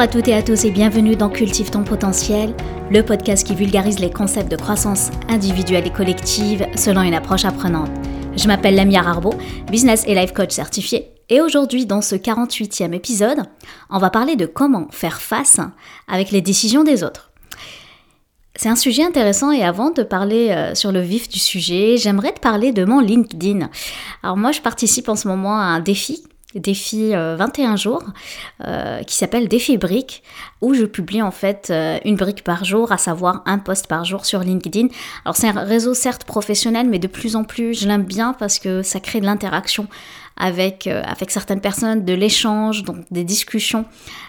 Bonjour à toutes et à tous et bienvenue dans Cultive ton potentiel, le podcast qui vulgarise les concepts de croissance individuelle et collective selon une approche apprenante. Je m'appelle Lamia Arbo, business et life coach certifié, et aujourd'hui dans ce 48e épisode, on va parler de comment faire face avec les décisions des autres. C'est un sujet intéressant et avant de parler euh, sur le vif du sujet, j'aimerais te parler de mon LinkedIn. Alors moi je participe en ce moment à un défi défi 21 euh, jours euh, qui s'appelle Défi Brique où je publie en fait euh, une brique par jour, à savoir un post par jour sur LinkedIn. Alors c'est un réseau certes professionnel mais de plus en plus je l'aime bien parce que ça crée de l'interaction avec, avec certaines personnes, de l'échange, donc des discussions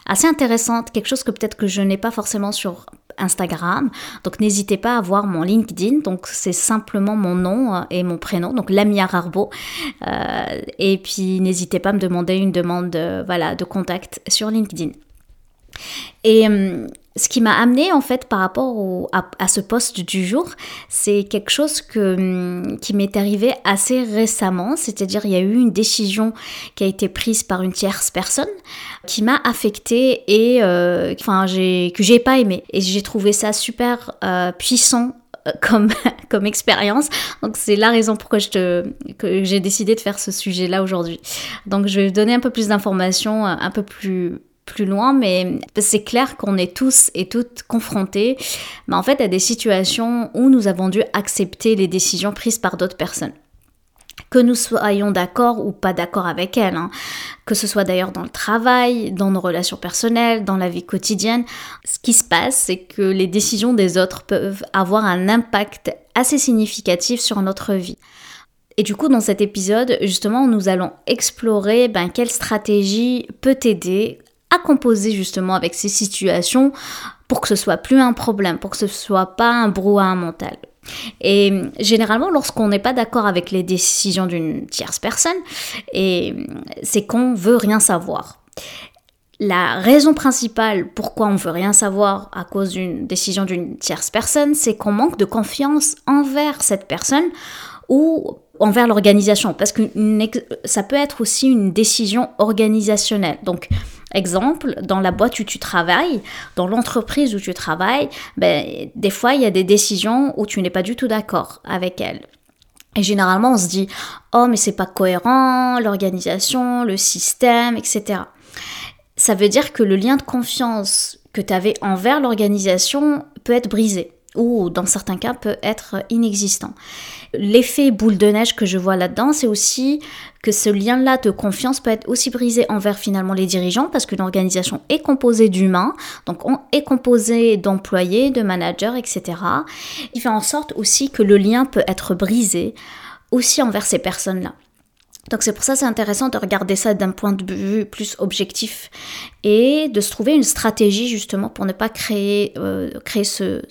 assez intéressantes, quelque chose que peut-être que je n'ai pas forcément sur Instagram. Donc n'hésitez pas à voir mon LinkedIn. Donc c'est simplement mon nom euh, et mon prénom, donc Lamia Rarbo. Euh, et puis n'hésitez pas à me demander une demande euh, voilà, de contact sur LinkedIn. Hum, ce qui m'a amené en fait par rapport à, ce poste du jour, c'est quelque chose que, hum, qui m'est arrivé assez récemment, c'est-à-dire il y a eu une décision qui a été prise par une tierce personne qui m'a affectée et euh, enfin que j'ai pas aimé et j'ai trouvé ça super euh, puissant euh, comme, comme expérience. Donc c'est la raison pourquoi je j'ai décidé de faire ce sujet-là aujourd'hui. Donc je vais donner un peu plus d'informations, un peu plus plus loin, mais c'est clair qu'on est tous et toutes confrontés, mais en fait, à des situations où nous avons dû accepter les décisions prises par d'autres personnes. Que nous soyons d'accord ou pas d'accord avec elles, hein. que ce soit d'ailleurs dans le travail, dans nos relations personnelles, dans la vie quotidienne, ce qui se passe, c'est que les décisions des autres peuvent avoir un impact assez significatif sur notre vie. Et du coup, dans cet épisode, justement, nous allons explorer ben, quelle stratégie peut t'aider à composer justement avec ces situations pour que ce soit plus un problème, pour que ce soit pas un brouhaha mental. Et généralement, lorsqu'on n'est pas d'accord avec les décisions d'une tierce personne, c'est qu'on veut rien savoir. La raison principale pourquoi on veut rien savoir à cause d'une décision d'une tierce personne, c'est qu'on manque de confiance envers cette personne ou envers l'organisation, parce que ça peut être aussi une décision organisationnelle. Donc, Exemple, dans la boîte où tu travailles, dans l'entreprise où tu travailles, ben, des fois, il y a des décisions où tu n'es pas du tout d'accord avec elles. Et généralement, on se dit, oh, mais c'est pas cohérent, l'organisation, le système, etc. Ça veut dire que le lien de confiance que tu avais envers l'organisation peut être brisé ou dans certains cas peut être inexistant. L'effet boule de neige que je vois là-dedans, c'est aussi que ce lien-là de confiance peut être aussi brisé envers finalement les dirigeants parce qu'une organisation est composée d'humains, donc on est composé d'employés, de managers, etc. Il fait en sorte aussi que le lien peut être brisé aussi envers ces personnes-là. Donc c'est pour ça c'est intéressant de regarder ça d'un point de vue plus objectif et de se trouver une stratégie justement pour ne pas créer, euh, créer ce,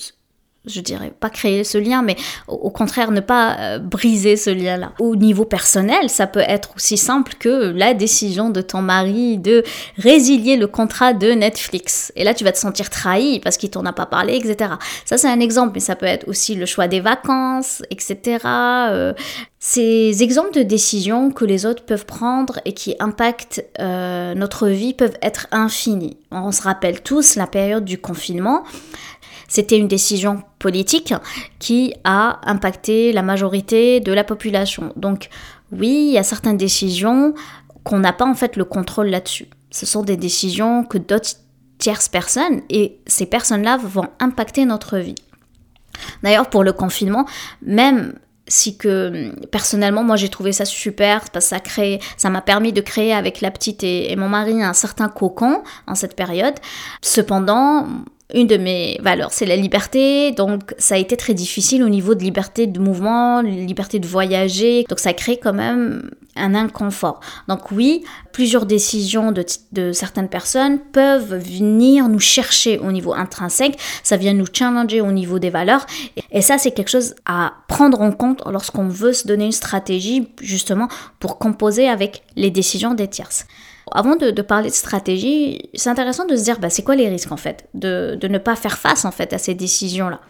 je dirais pas créer ce lien, mais au, contraire ne pas euh, briser ce lien-là. Au niveau personnel, ça peut être aussi simple que la décision de ton mari de résilier le contrat de Netflix. Et là, tu vas te sentir trahi parce qu'il t'en a pas parlé, etc. Ça, c'est un exemple, mais ça peut être aussi le choix des vacances, etc. Euh, ces exemples de décisions que les autres peuvent prendre et qui impactent euh, notre vie peuvent être infinis. On se rappelle tous la période du confinement. C'était une décision politique qui a impacté la majorité de la population. Donc oui, il y a certaines décisions qu'on n'a pas en fait le contrôle là-dessus. Ce sont des décisions que d'autres tierces personnes et ces personnes-là vont impacter notre vie. D'ailleurs, pour le confinement, même si que personnellement moi j'ai trouvé ça super parce que ça m'a permis de créer avec la petite et, mon mari un certain cocon en cette période cependant une de mes valeurs, c'est la liberté. Donc ça a été très difficile au niveau de liberté de mouvement, liberté de voyager. Donc ça crée quand même un inconfort. Donc oui, plusieurs décisions de, certaines personnes peuvent venir nous chercher au niveau intrinsèque. Ça vient nous challenger au niveau des valeurs. Et ça, c'est quelque chose à prendre en compte lorsqu'on veut se donner une stratégie justement pour composer avec les décisions des tierces avant de, parler de stratégie, c'est intéressant de se dire, bah, c'est quoi les risques en fait de, ne pas faire face en fait à ces décisions-là?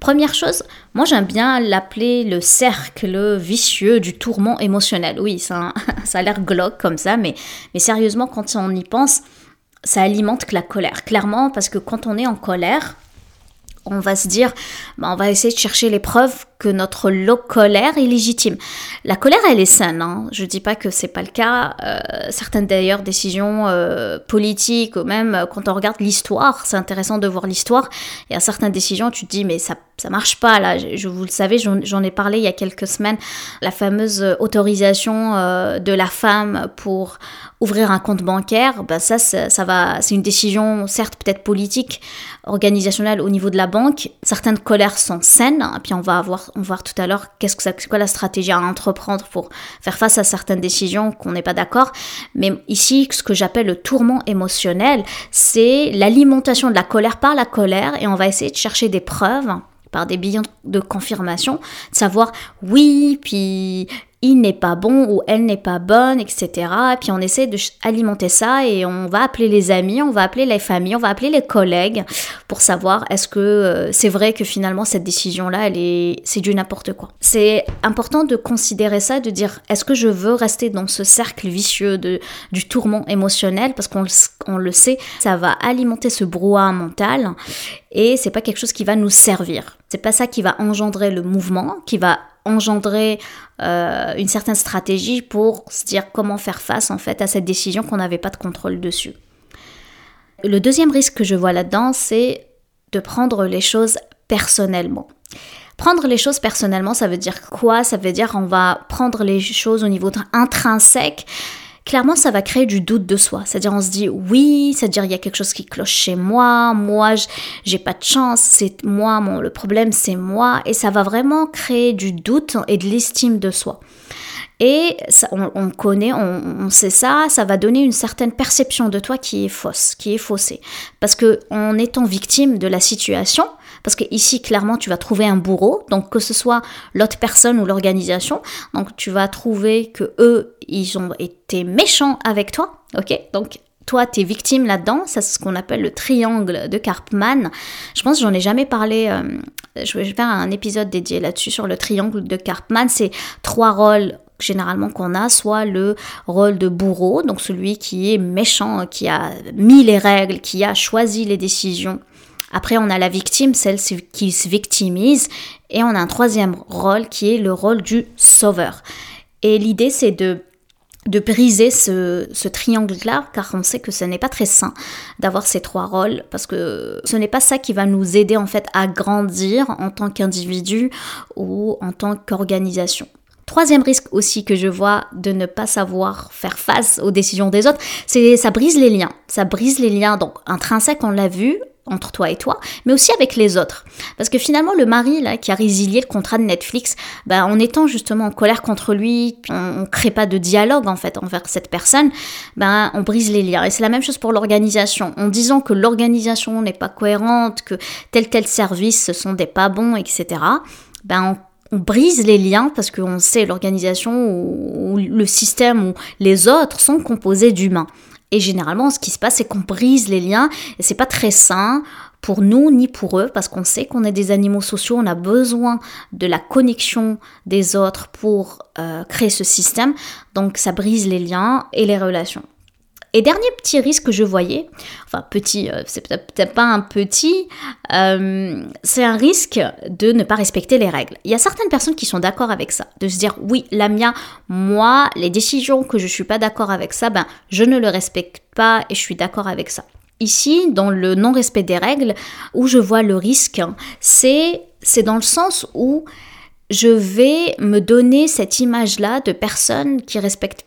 Première chose, moi j'aime bien l'appeler le cercle vicieux du tourment émotionnel. Oui, ça, a l'air glauque comme ça, mais, mais sérieusement, quand on y pense, ça alimente la colère, clairement, parce que quand on est en colère, on va se dire, bah, on va essayer de chercher les preuves que notre colère est légitime. La colère, elle est saine. Hein. Je dis pas que c'est pas le cas. Euh, certaines d'ailleurs décisions euh, politiques, ou même euh, quand on regarde l'histoire, c'est intéressant de voir l'histoire. Il y a certaines décisions, tu te dis mais ça ça marche pas là. Je, vous le savez, j'en ai parlé il y a quelques semaines. La fameuse autorisation de la femme pour ouvrir un compte bancaire, ben ça, ça, va, c'est une décision certes peut-être politique, organisationnelle au niveau de la banque. Certaines colères sont saines, et puis on va avoir on va voir tout à l'heure qu'est-ce que c'est quoi la stratégie à entreprendre pour faire face à certaines décisions qu'on n'est pas d'accord. Mais ici, ce que j'appelle le tourment émotionnel, c'est l'alimentation de la colère par la colère et on va essayer de chercher des preuves par des billons de confirmation, de savoir oui, puis il n'est pas bon ou elle n'est pas bonne, etc. Et puis on essaie de alimenter ça et on va appeler les amis, on va appeler les familles, on va appeler les collègues pour savoir est-ce que euh, c'est vrai que finalement cette décision-là, est, c'est du n'importe quoi. C'est important de considérer ça, de dire est-ce que je veux rester dans ce cercle vicieux du tourment émotionnel? Parce qu'on on le sait, ça va alimenter ce brouhaha mental et c'est pas quelque chose qui va nous servir. C'est pas ça qui va engendrer le mouvement, qui va engendrer euh, une certaine stratégie pour se dire comment faire face en fait à cette décision qu'on n'avait pas de contrôle dessus. Le deuxième risque que je vois là-dedans, c'est de prendre les choses personnellement. Prendre les choses personnellement, ça veut dire quoi? Ça veut dire on va prendre les choses au niveau intrinsèque clairement, ça va créer du doute de soi. C'est-à-dire, on se dit oui, c'est-à-dire, il y a quelque chose qui cloche chez moi, moi, j'ai pas de chance, c'est moi, mon, le problème, c'est moi. Et ça va vraiment créer du doute et de l'estime de soi. Et on, connaît, on, sait ça, ça va donner une certaine perception de toi qui est fausse, qui est faussée. Parce que en étant victime de la situation, parce que ici clairement tu vas trouver un bourreau, donc que ce soit l'autre personne ou l'organisation, donc tu vas trouver que eux ils ont été méchants avec toi, ok? Donc toi, tu es victime là-dedans, c'est ce qu'on appelle le triangle de Karpman. Je pense que j'en ai jamais parlé, euh, je vais faire un épisode dédié là-dessus sur le triangle de Karpman. C'est trois rôles généralement qu'on a, soit le rôle de bourreau, donc celui qui est méchant, qui a mis les règles, qui a choisi les décisions après, on a la victime, celle qui se victimise. Et on a un troisième rôle qui est le rôle du sauveur. Et l'idée, c'est de de briser ce, ce triangle-là, car on sait que ce n'est pas très sain d'avoir ces trois rôles, parce que ce n'est pas ça qui va nous aider en fait à grandir en tant qu'individu ou en tant qu'organisation. Troisième risque aussi que je vois de ne pas savoir faire face aux décisions des autres, c'est ça brise les liens. Ça brise les liens, donc intrinsèques, on l'a vu, entre toi et toi, mais aussi avec les autres. Parce que finalement, le mari là qui a résilié le contrat de Netflix, ben, en étant justement en colère contre lui, on, ne crée pas de dialogue en fait envers cette personne, ben on brise les liens. Et c'est la même chose pour l'organisation. En disant que l'organisation n'est pas cohérente, que tel tel service ce sont des pas bons, etc. Ben on brise les liens parce qu'on sait l'organisation ou, le système ou les autres sont composés d'humains. Et généralement, ce qui se passe, c'est qu'on brise les liens et c'est pas très sain pour nous ni pour eux parce qu'on sait qu'on est des animaux sociaux, on a besoin de la connexion des autres pour euh, créer ce système. Donc ça brise les liens et les relations. Et dernier petit risque que je voyais, enfin petit, euh, c'est peut-être pas un petit, euh, c'est un risque de ne pas respecter les règles. Il y a certaines personnes qui sont d'accord avec ça, de se dire oui, la mienne, moi, les décisions que je suis pas d'accord avec ça, ben je ne le respecte pas et je suis d'accord avec ça. Ici, dans le non-respect des règles, où je vois le risque, c'est c'est dans le sens où je vais me donner cette image-là de personne qui respecte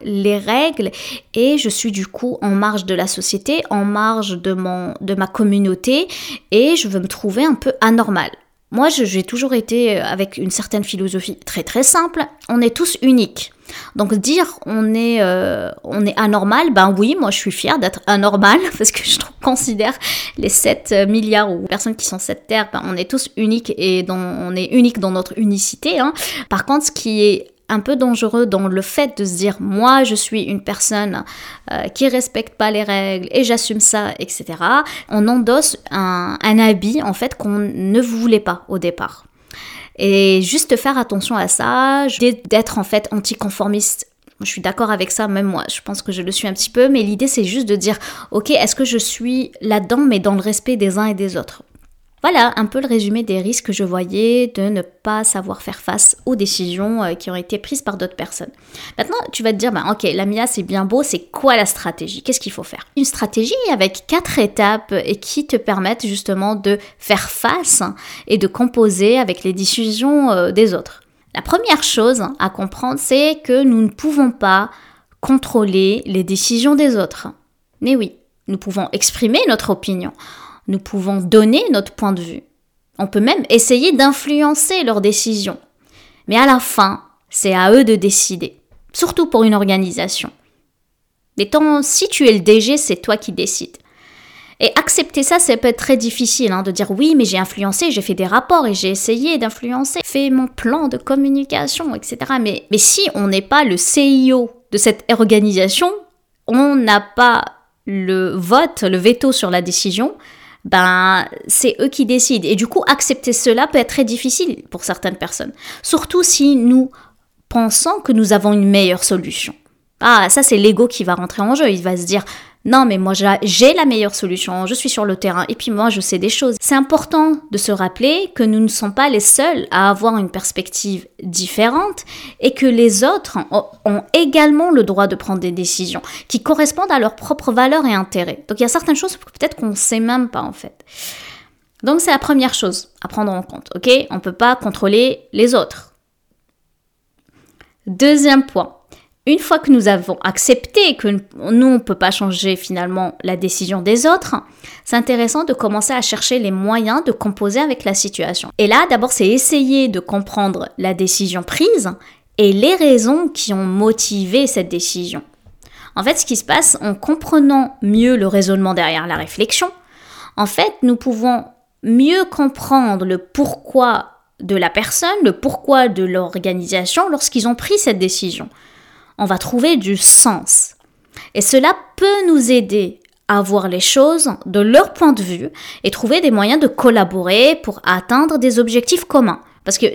les règles et je suis du coup en marge de la société, en marge de, mon, de ma communauté et je veux me trouver un peu anormal. Moi, j'ai toujours été avec une certaine philosophie très très simple. On est tous uniques. Donc dire on est, euh, on est anormal, ben oui, moi je suis fière d'être anormal parce que je considère les 7 milliards ou personnes qui sont cette terre, ben, on est tous uniques et on est unique dans notre unicité. Hein. Par contre, ce qui est un peu dangereux dans le fait de se dire moi je suis une personne euh, qui respecte pas les règles et j'assume ça etc on endosse un, un habit en fait qu'on ne voulait pas au départ. Et juste faire attention à ça, d'être en fait anticonformiste. Je suis d'accord avec ça, même moi, je pense que je le suis un petit peu, mais l'idée c'est juste de dire, ok, est-ce que je suis là-dedans, mais dans le respect des uns et des autres? Voilà un peu le résumé des risques que je voyais de ne pas savoir faire face aux décisions euh, qui ont été prises par d'autres personnes. Maintenant, tu vas te dire, bah, ok, la MIA c'est bien beau, c'est quoi la stratégie? Qu'est-ce qu'il faut faire? Une stratégie avec quatre étapes et qui te permettent justement de faire face et de composer avec les décisions euh, des autres. La première chose à comprendre, c'est que nous ne pouvons pas contrôler les décisions des autres. Mais oui, nous pouvons exprimer notre opinion nous pouvons donner notre point de vue. On peut même essayer d'influencer leurs décisions. Mais à la fin, c'est à eux de décider, surtout pour une organisation. Mais tant si tu es le DG, c'est toi qui décides. Et accepter ça, ça peut être très difficile, hein, de dire oui, mais j'ai influencé, j'ai fait des rapports et j'ai essayé d'influencer, fait mon plan de communication, etc. Mais, mais si on n'est pas le CIO de cette organisation, on n'a pas le vote, le veto sur la décision, ben c'est eux qui décident. Et du coup, accepter cela peut être très difficile pour certaines personnes. Surtout si nous pensons que nous avons une meilleure solution. Ah, ça c'est l'ego qui va rentrer en jeu. Il va se dire, non, mais moi j'ai la meilleure solution, je suis sur le terrain et puis moi je sais des choses. C'est important de se rappeler que nous ne sommes pas les seuls à avoir une perspective différente et que les autres ont également le droit de prendre des décisions qui correspondent à leurs propres valeurs et intérêts. Donc il y a certaines choses que peut-être qu'on ne sait même pas en fait. Donc c'est la première chose à prendre en compte, ok? On ne peut pas contrôler les autres. Deuxième point, une fois que nous avons accepté que nous, on ne peut pas changer finalement la décision des autres, c'est intéressant de commencer à chercher les moyens de composer avec la situation. Et là, d'abord, c'est essayer de comprendre la décision prise et les raisons qui ont motivé cette décision. En fait, ce qui se passe en comprenant mieux le raisonnement derrière la réflexion, en fait, nous pouvons mieux comprendre le pourquoi de la personne, le pourquoi de l'organisation lorsqu'ils ont pris cette décision on va trouver du sens. Et cela peut nous aider à voir les choses de leur point de vue et trouver des moyens de collaborer pour atteindre des objectifs communs. Parce que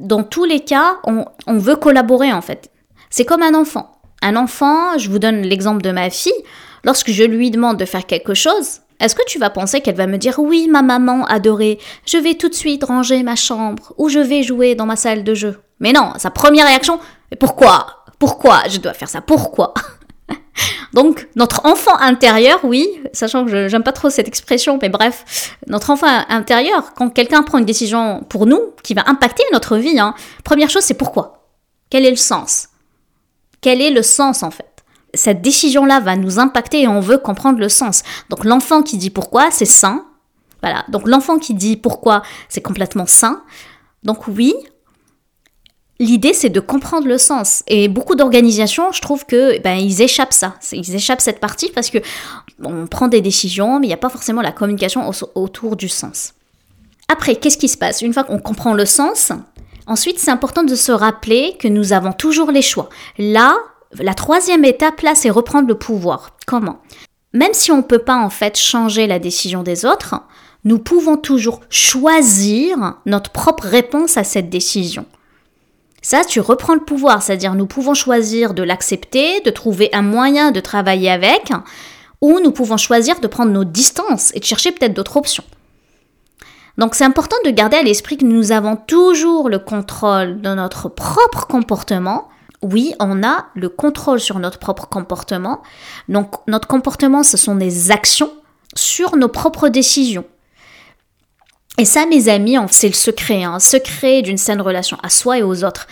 dans tous les cas, on, veut collaborer en fait. C'est comme un enfant. Un enfant, je vous donne l'exemple de ma fille, lorsque je lui demande de faire quelque chose, est-ce que tu vas penser qu'elle va me dire oui, ma maman adorée, je vais tout de suite ranger ma chambre ou je vais jouer dans ma salle de jeu? Mais non, sa première réaction, mais pourquoi? Pourquoi je dois faire ça? Pourquoi? Donc, notre enfant intérieur, oui, sachant que j'aime pas trop cette expression, mais bref, notre enfant intérieur, quand quelqu'un prend une décision pour nous, qui va impacter notre vie, hein, première chose, c'est pourquoi? Quel est le sens? Quel est le sens, en fait? Cette décision-là va nous impacter et on veut comprendre le sens. Donc, l'enfant qui dit pourquoi, c'est sain. Voilà. Donc, l'enfant qui dit pourquoi, c'est complètement sain. Donc, oui, L'idée, c'est de comprendre le sens. Et beaucoup d'organisations, je trouve que ben, ils échappent ça. Ils échappent cette partie parce que on prend des décisions, mais il n'y a pas forcément la communication autour du sens. Après, qu'est-ce qui se passe? Une fois qu'on comprend le sens, ensuite, c'est important de se rappeler que nous avons toujours les choix. Là, la troisième étape, là, c'est reprendre le pouvoir. Comment? Même si on ne peut pas, en fait, changer la décision des autres, nous pouvons toujours choisir notre propre réponse à cette décision. Ça, tu reprends le pouvoir, c'est-à-dire nous pouvons choisir de l'accepter, de trouver un moyen de travailler avec, ou nous pouvons choisir de prendre nos distances et de chercher peut-être d'autres options. Donc c'est important de garder à l'esprit que nous avons toujours le contrôle de notre propre comportement. Oui, on a le contrôle sur notre propre comportement. Donc notre comportement, ce sont des actions sur nos propres décisions. Et ça, mes amis, c'est le secret, un hein. secret d'une saine relation à soi et aux autres.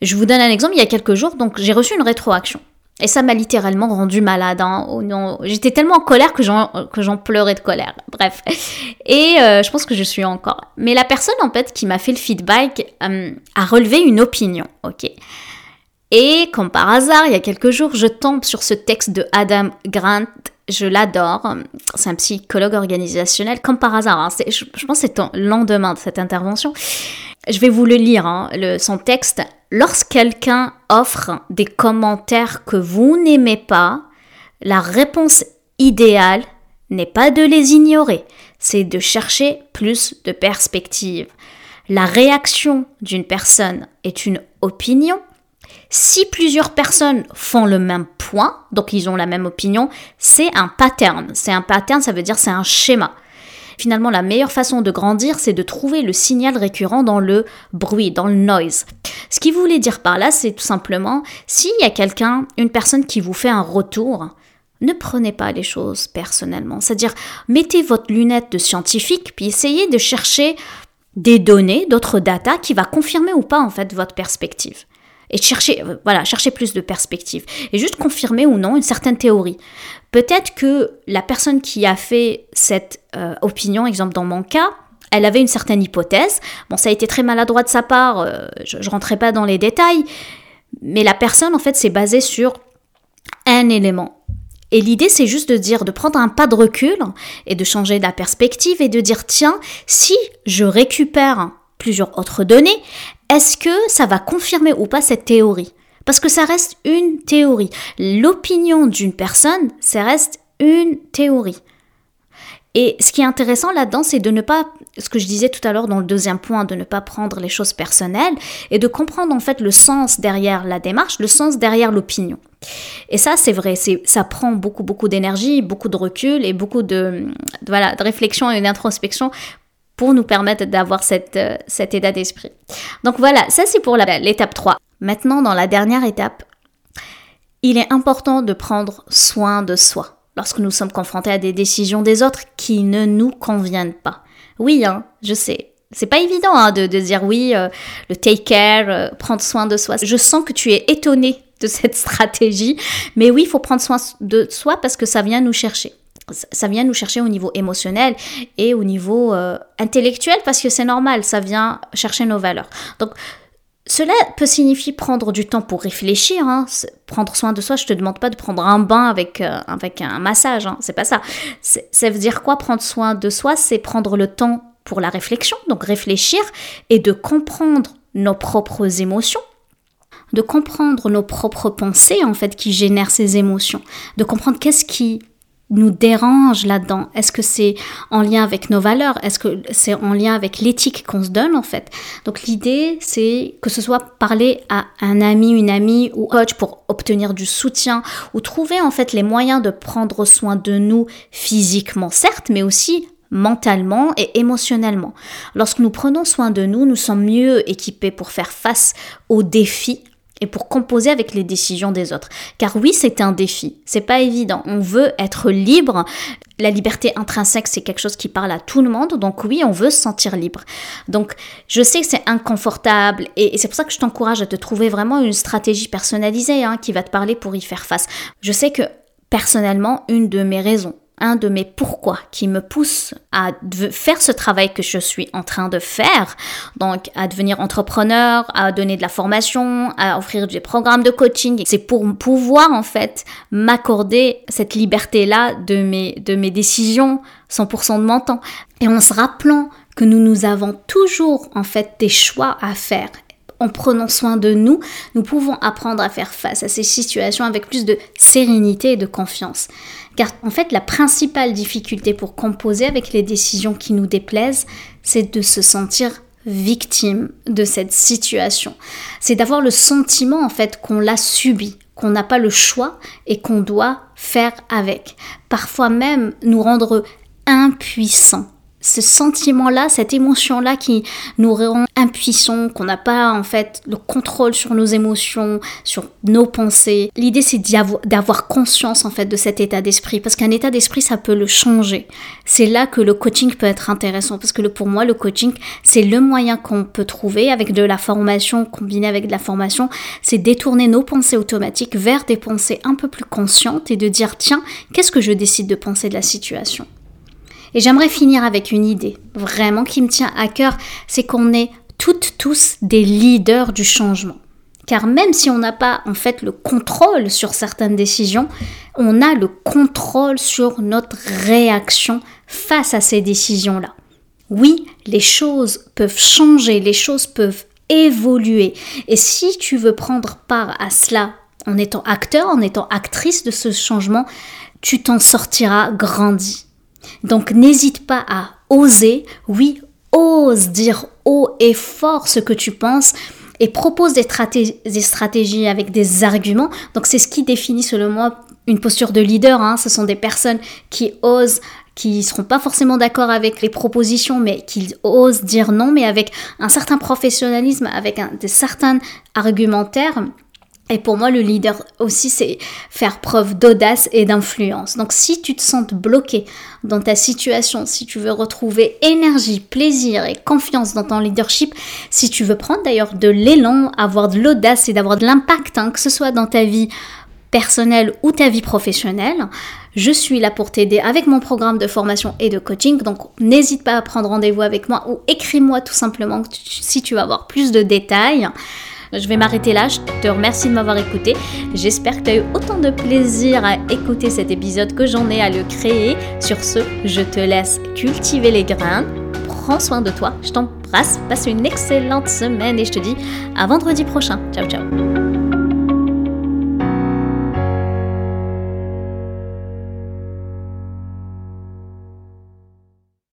Je vous donne un exemple, il y a quelques jours, donc j'ai reçu une rétroaction. Et ça m'a littéralement rendu malade. Hein. Oh j'étais tellement en colère que j'en pleurais de colère. Bref. Et euh, je pense que je suis encore. Mais la personne, en fait, qui m'a fait le feedback euh, a relevé une opinion. Ok. Et comme par hasard, il y a quelques jours, je tombe sur ce texte de Adam Grant je l'adore. C'est un psychologue organisationnel, comme par hasard. Hein. Je, pense que c'est le lendemain de cette intervention. Je vais vous le lire, hein, son texte. Lorsque quelqu'un offre des commentaires que vous n'aimez pas, la réponse idéale n'est pas de les ignorer, c'est de chercher plus de perspectives. La réaction d'une personne est une opinion Si plusieurs personnes font le même point, donc ils ont la même opinion, c'est un pattern. C'est un pattern, ça veut dire c'est un schéma. Finalement, la meilleure façon de grandir, c'est de trouver le signal récurrent dans le bruit, dans le noise. Ce qu'il voulait dire par là, c'est tout simplement, s'il y a quelqu'un, une personne qui vous fait un retour, ne prenez pas les choses personnellement. C'est-à-dire, mettez votre lunette de scientifique, puis essayez de chercher des données, d'autres data qui va confirmer ou pas en fait votre perspective et chercher, euh, voilà, chercher plus de perspectives et juste confirmer ou non une certaine théorie. Peut-être que la personne qui a fait cette euh, opinion, exemple dans mon cas, elle avait une certaine hypothèse. Bon, ça a été très maladroit de sa part, euh, je, ne rentrais pas dans les détails, mais la personne en fait s'est basée sur un élément. Et l'idée, c'est juste de dire, de prendre un pas de recul et de changer la perspective et de dire, tiens, si je récupère plusieurs autres données, est-ce que ça va confirmer ou pas cette théorie? Parce que ça reste une théorie. L'opinion d'une personne, ça reste une théorie. Et ce qui est intéressant là-dedans, c'est de ne pas, ce que je disais tout à l'heure dans le deuxième point, de ne pas prendre les choses personnelles et de comprendre en fait le sens derrière la démarche, le sens derrière l'opinion. Et ça, c'est vrai, ça prend beaucoup, beaucoup d'énergie, beaucoup de recul et beaucoup de, voilà, de réflexion et d'introspection pour nous permettre d'avoir cette, euh, cet état d'esprit. Donc voilà, ça c'est pour l'étape 3. Maintenant, dans la dernière étape, il est important de prendre soin de soi lorsque nous sommes confrontés à des décisions des autres qui ne nous conviennent pas. Oui, hein, je sais. C'est pas évident hein, de, dire oui, euh, le take care, euh, prendre soin de soi. Je sens que tu es étonné de cette stratégie, mais oui, il faut prendre soin de soi parce que ça vient nous chercher ça vient nous chercher au niveau émotionnel et au niveau euh, intellectuel parce que c'est normal, ça vient chercher nos valeurs. Donc, cela peut signifier prendre du temps pour réfléchir, hein. prendre soin de soi. Je te demande pas de prendre un bain avec, euh, avec un massage, hein. c'est pas ça. Ça veut dire quoi prendre soin de soi? C'est prendre le temps pour la réflexion, donc réfléchir et de comprendre nos propres émotions, de comprendre nos propres pensées en fait qui génèrent ces émotions, de comprendre qu'est-ce qui nous dérange là-dedans? Est-ce que c'est en lien avec nos valeurs? Est-ce que c'est en lien avec l'éthique qu'on se donne en fait? Donc l'idée c'est que ce soit parler à un ami, une amie ou coach pour obtenir du soutien ou trouver en fait les moyens de prendre soin de nous physiquement certes mais aussi mentalement et émotionnellement. Lorsque nous prenons soin de nous, nous sommes mieux équipés pour faire face aux défis et pour composer avec les décisions des autres. Car oui, c'est un défi, c'est pas évident. On veut être libre. La liberté intrinsèque, c'est quelque chose qui parle à tout le monde. Donc oui, on veut se sentir libre. Donc je sais que c'est inconfortable et, c'est pour ça que je t'encourage à te trouver vraiment une stratégie personnalisée hein, qui va te parler pour y faire face. Je sais que personnellement, une de mes raisons un de mes pourquoi qui me pousse à faire ce travail que je suis en train de faire, donc à devenir entrepreneur, à donner de la formation, à offrir des programmes de coaching. C'est pour pouvoir en fait m'accorder cette liberté-là de mes, de mes décisions 100% de mon temps. Et en se rappelant que nous nous avons toujours en fait des choix à faire en prenant soin de nous, nous pouvons apprendre à faire face à ces situations avec plus de sérénité et de confiance. Car en fait, la principale difficulté pour composer avec les décisions qui nous déplaisent, c'est de se sentir victime de cette situation. C'est d'avoir le sentiment en fait qu'on l'a subi, qu'on n'a pas le choix et qu'on doit faire avec. Parfois même nous rendre impuissants ce sentiment-là, cette émotion-là qui nous rend impuissants, qu'on n'a pas en fait le contrôle sur nos émotions, sur nos pensées. L'idée c'est d'avoir conscience en fait de cet état d'esprit parce qu'un état d'esprit ça peut le changer. C'est là que le coaching peut être intéressant parce que pour moi le coaching c'est le moyen qu'on peut trouver avec de la formation combinée avec de la formation, c'est détourner nos pensées automatiques vers des pensées un peu plus conscientes et de dire tiens, qu'est-ce que je décide de penser de la situation? Et j'aimerais finir avec une idée, vraiment qui me tient à cœur, c'est qu'on est toutes tous des leaders du changement. Car même si on n'a pas en fait le contrôle sur certaines décisions, on a le contrôle sur notre réaction face à ces décisions-là. Oui, les choses peuvent changer, les choses peuvent évoluer. Et si tu veux prendre part à cela en étant acteur, en étant actrice de ce changement, tu t'en sortiras grandi. Donc n'hésite pas à oser, oui, ose dire haut et fort ce que tu penses et propose des, des stratégies avec des arguments. Donc c'est ce qui définit selon moi une posture de leader. Hein. Ce sont des personnes qui osent qui seront pas forcément d'accord avec les propositions, mais qui osent dire non, mais avec un certain professionnalisme, avec certains argumentaires et pour moi, le leader aussi, c'est faire preuve d'audace et d'influence. Donc si tu te sens bloqué dans ta situation, si tu veux retrouver énergie, plaisir et confiance dans ton leadership, si tu veux prendre d'ailleurs de l'élan, avoir de l'audace et d'avoir de l'impact, hein, que ce soit dans ta vie personnelle ou ta vie professionnelle, je suis là pour t'aider avec mon programme de formation et de coaching. Donc n'hésite pas à prendre rendez-vous avec moi ou écris-moi tout simplement si tu veux avoir plus de détails. Je vais m'arrêter là. Je te remercie de m'avoir écouté. J'espère que tu as eu autant de plaisir à écouter cet épisode que j'en ai à le créer. Sur ce, je te laisse cultiver les grains. Prends soin de toi. Je t'embrasse. Passe une excellente semaine et je te dis à vendredi prochain. Ciao, ciao.